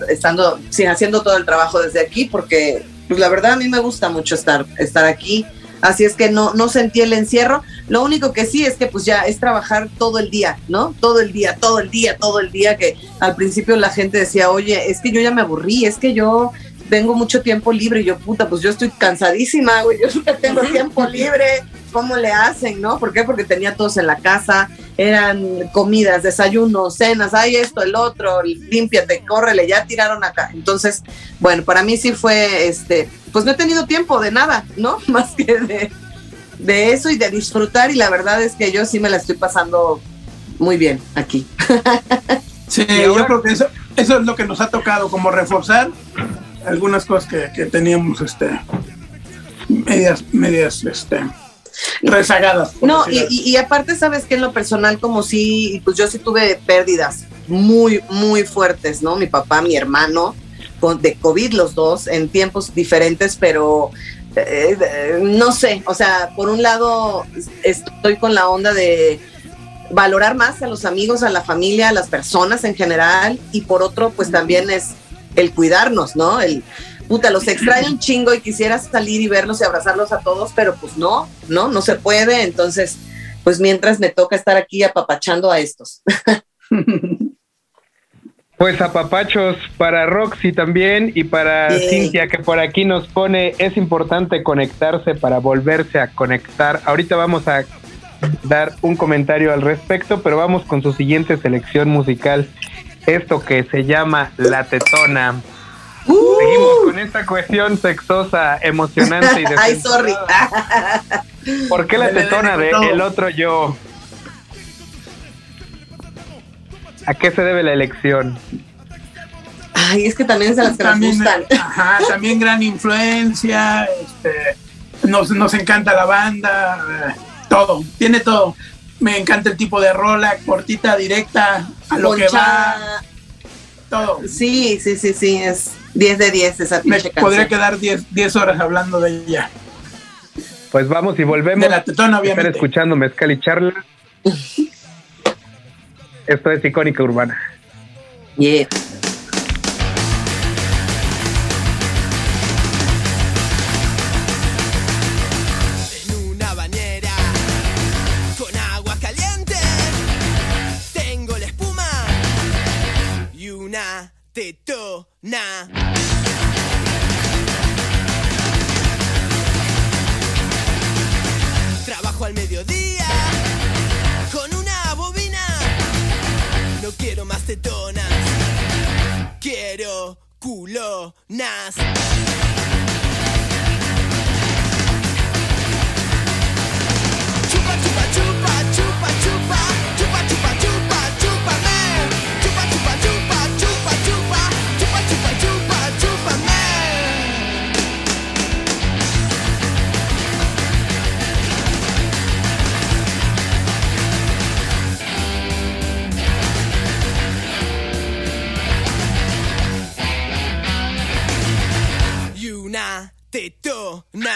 estando, sí, haciendo todo el trabajo desde aquí, porque pues, la verdad a mí me gusta mucho estar, estar aquí. Así es que no, no sentí el encierro. Lo único que sí es que pues ya es trabajar todo el día, ¿no? Todo el día, todo el día, todo el día, que al principio la gente decía, oye, es que yo ya me aburrí, es que yo tengo mucho tiempo libre. Y yo, puta, pues yo estoy cansadísima, güey. Yo nunca tengo tiempo libre. ¿Cómo le hacen, no? ¿Por qué? Porque tenía todos en la casa. Eran comidas, desayunos, cenas, hay esto, el otro, límpiate, córrele, ya tiraron acá. Entonces, bueno, para mí sí fue, este, pues no he tenido tiempo de nada, ¿no? Más que de, de eso y de disfrutar. Y la verdad es que yo sí me la estoy pasando muy bien aquí. Sí, yo creo que eso, eso es lo que nos ha tocado, como reforzar algunas cosas que, que teníamos, este, medias, medias, este, rezagadas. No, y, aparte, sabes que en lo personal, como sí, pues yo sí tuve pérdidas muy, muy fuertes, ¿no? Mi papá, mi hermano, con, de COVID los dos, en tiempos diferentes, pero eh, eh, no sé, o sea, por un lado estoy con la onda de valorar más a los amigos, a la familia, a las personas en general, y por otro, pues también es el cuidarnos, ¿no? El, puta, los extraño un chingo y quisiera salir y verlos y abrazarlos a todos, pero pues no, no, no se puede. Entonces, pues mientras me toca estar aquí apapachando a estos. Pues apapachos para Roxy también y para Bien. Cintia que por aquí nos pone, es importante conectarse para volverse a conectar. Ahorita vamos a dar un comentario al respecto, pero vamos con su siguiente selección musical, esto que se llama La Tetona. Seguimos con esta cuestión sexosa, emocionante y Ay, sorry. ¿Por qué la tetona de el otro yo? ¿A qué se debe la elección? Ay, es que también se las que nos También, gustan. Ajá, también gran influencia, este, nos, nos encanta la banda, eh, todo, tiene todo. Me encanta el tipo de rola, cortita, directa, a lo que va, todo. Sí, sí, sí, sí, es 10 de 10 esa Me podría canción. quedar 10 10 horas hablando de ella. Pues vamos y volvemos. De la tetona, Estar obviamente. escuchando Mezcal y Charla. Esto es Icónica Urbana. Yeah. nice. t'étonnes.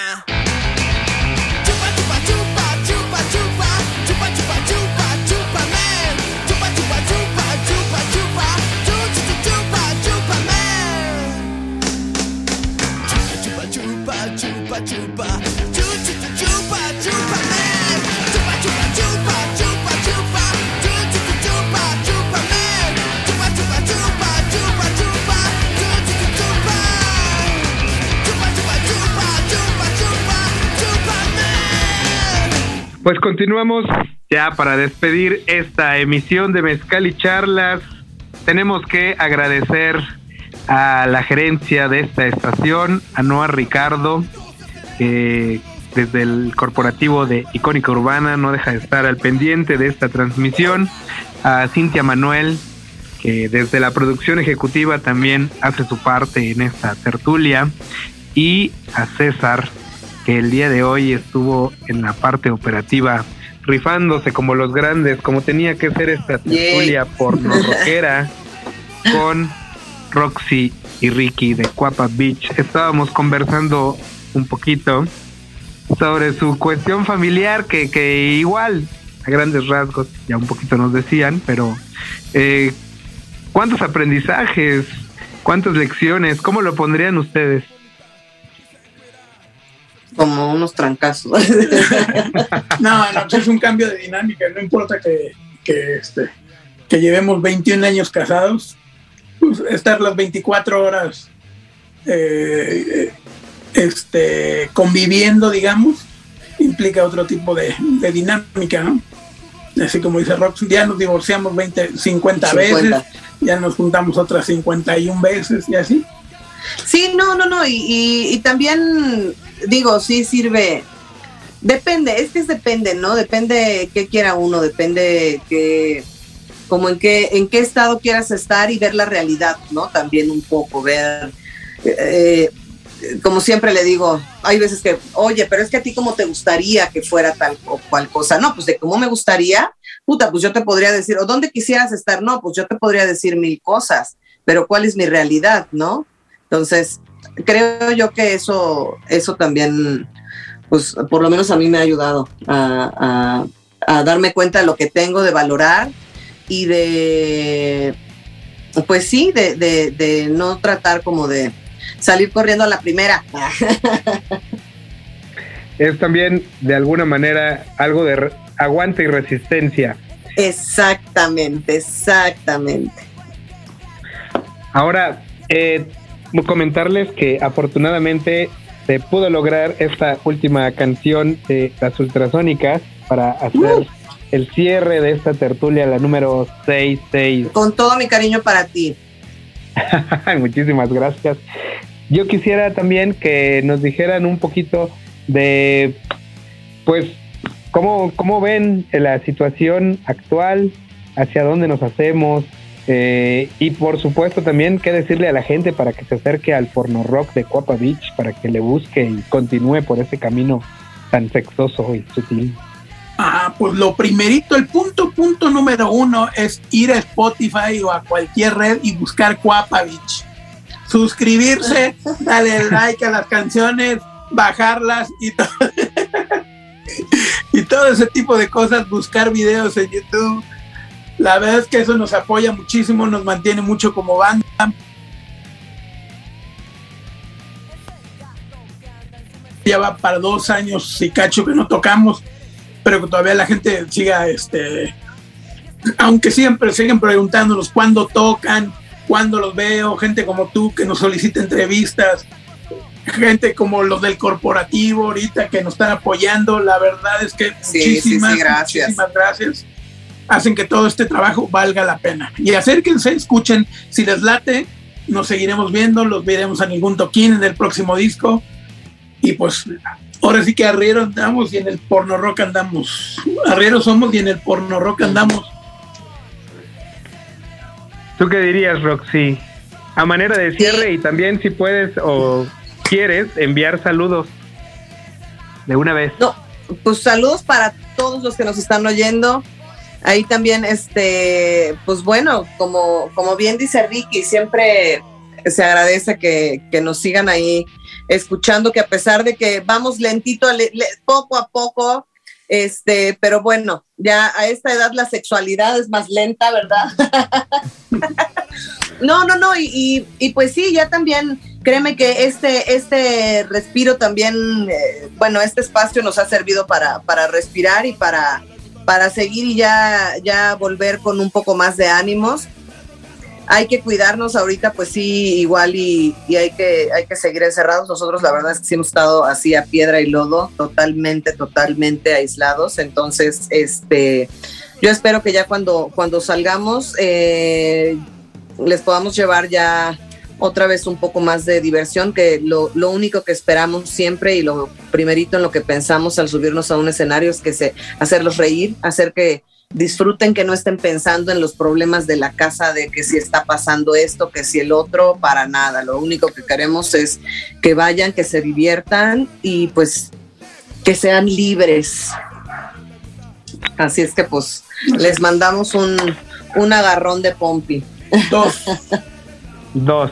Pues continuamos ya para despedir esta emisión de Mezcal y Charlas. Tenemos que agradecer a la gerencia de esta estación, a Noah Ricardo, que desde el corporativo de Icónica Urbana no deja de estar al pendiente de esta transmisión, a Cintia Manuel, que desde la producción ejecutiva también hace su parte en esta tertulia, y a César, que el día de hoy estuvo en la parte operativa rifándose como los grandes, como tenía que ser esta tertulia porno rockera con Roxy y Ricky de Cuapa Beach. Estábamos conversando un poquito sobre su cuestión familiar, que, que igual, a grandes rasgos, ya un poquito nos decían, pero eh, ¿cuántos aprendizajes, cuántas lecciones, cómo lo pondrían ustedes? Como unos trancazos. No, no, es un cambio de dinámica, no importa que, que, este, que llevemos 21 años casados, pues, estar las 24 horas eh, este, conviviendo, digamos, implica otro tipo de, de dinámica, ¿no? Así como dice Rox, ya nos divorciamos 20, 50, 50. veces, ya nos juntamos otras 51 veces y así. Sí, no, no, no, y, y- y también digo, sí sirve, depende, es que es depende, ¿no? Depende qué quiera uno, depende que, como en qué, en qué estado quieras estar y ver la realidad, ¿no? También un poco, ver, eh, como siempre le digo, hay veces que, oye, pero es que a ti cómo te gustaría que fuera tal o cual cosa, no, pues de cómo me gustaría, puta, pues yo te podría decir, o dónde quisieras estar, no, pues yo te podría decir mil cosas, pero ¿cuál es mi realidad, no? Entonces, creo yo que eso, eso también, pues por lo menos a mí me ha ayudado a, a- a darme cuenta de lo que tengo, de valorar y de, pues sí, de, de- de no tratar como de salir corriendo a la primera. Es también, de alguna manera, algo de aguante y resistencia. exactamente, exactamente. Ahora, eh, comentarles que afortunadamente se pudo lograr esta última canción de las ultrasónicas para hacer el cierre de esta tertulia, la número 66. Con todo mi cariño para ti. Muchísimas gracias. Yo quisiera también que nos dijeran un poquito de, pues, cómo, cómo ven la situación actual, hacia dónde nos hacemos, eh, y por supuesto también qué decirle a la gente para que se acerque al porno rock de Cuapa Beach, para que le busque y continúe por ese camino tan sexoso y sutil. Ah, pues lo primerito, el punto, punto número uno es ir a Spotify o a cualquier red y buscar Cuapa Beach. Suscribirse, darle like a las canciones, bajarlas y todo, y todo ese tipo de cosas, buscar videos en YouTube. La verdad es que eso nos apoya muchísimo, nos mantiene mucho como banda. Ya va para dos años y cacho que no tocamos, pero que todavía la gente siga, este, aunque siempre siguen preguntándonos cuándo tocan, cuándo los veo, gente como tú que nos solicita entrevistas, gente como los del corporativo ahorita que nos están apoyando, la verdad es que Sí, sí, sí, muchísimas, gracias. muchísimas gracias. Hacen que todo este trabajo valga la pena. Y acérquense, escuchen, si les late, nos seguiremos viendo, los veremos en algún toquín en el próximo disco. Y pues ahora sí que arriero andamos y en el porno rock andamos. Arriero somos y en el porno rock andamos. ¿Tú qué dirías, Roxy? A manera de cierre y también si puedes o quieres enviar saludos de una vez. No, pues saludos para todos los que nos están oyendo. Ahí también, este, pues bueno, como, como bien dice Ricky, siempre se agradece que, que nos sigan ahí escuchando, que a pesar de que vamos lentito, le- poco a poco, este, pero bueno, ya a esta edad la sexualidad es más lenta, ¿verdad? No, no, no, y, y, y pues sí, ya también, créeme que este, este respiro también, eh, bueno, este espacio nos ha servido para, para respirar y para, para seguir ya, ya volver con un poco más de ánimos. Hay que cuidarnos ahorita, pues sí, igual y, y hay, que, hay que seguir encerrados. Nosotros la verdad es que sí hemos estado así a piedra y lodo, totalmente, totalmente aislados. Entonces, este, yo espero que ya cuando, cuando salgamos eh, les podamos llevar ya otra vez un poco más de diversión, que lo, lo único que esperamos siempre y lo primerito en lo que pensamos al subirnos a un escenario es que se, hacerlos reír, hacer que disfruten, que no estén pensando en los problemas de la casa, de que si está pasando esto, que si el otro, para nada. Lo único que queremos es que vayan, que se diviertan y pues que sean libres. Así es que pues les mandamos un, un agarrón de pompi. Dos. Dos.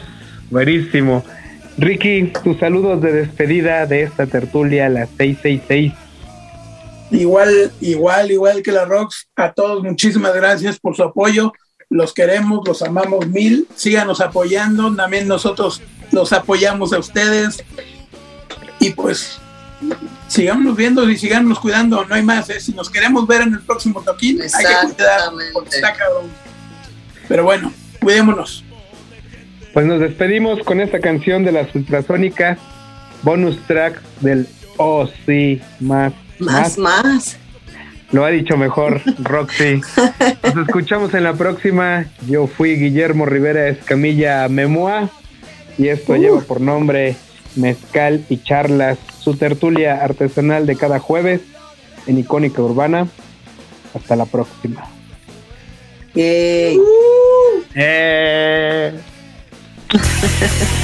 Buenísimo. Ricky, tus saludos de despedida de esta tertulia, la 666. Igual, igual, igual que la Rocks, a todos muchísimas gracias por su apoyo. Los queremos, los amamos mil. Síganos apoyando. También nosotros los apoyamos a ustedes. Y pues, sigámonos viendo y sigámonos cuidando. No hay más. ¿eh? Si nos queremos ver en el próximo toquín, hay que cuidar. porque está cabrón. Pero bueno, cuidémonos. Pues nos despedimos con esta canción de las ultrasónicas, bonus track del Oh sí, más, Más, más. Lo ha dicho mejor Roxy. Nos escuchamos en la próxima. Yo fui Guillermo Rivera Escamilla Memoa y esto lleva por nombre Mezcal y Charlas, su tertulia artesanal de cada jueves en Icónica Urbana. Hasta la próxima. Eh. Merci.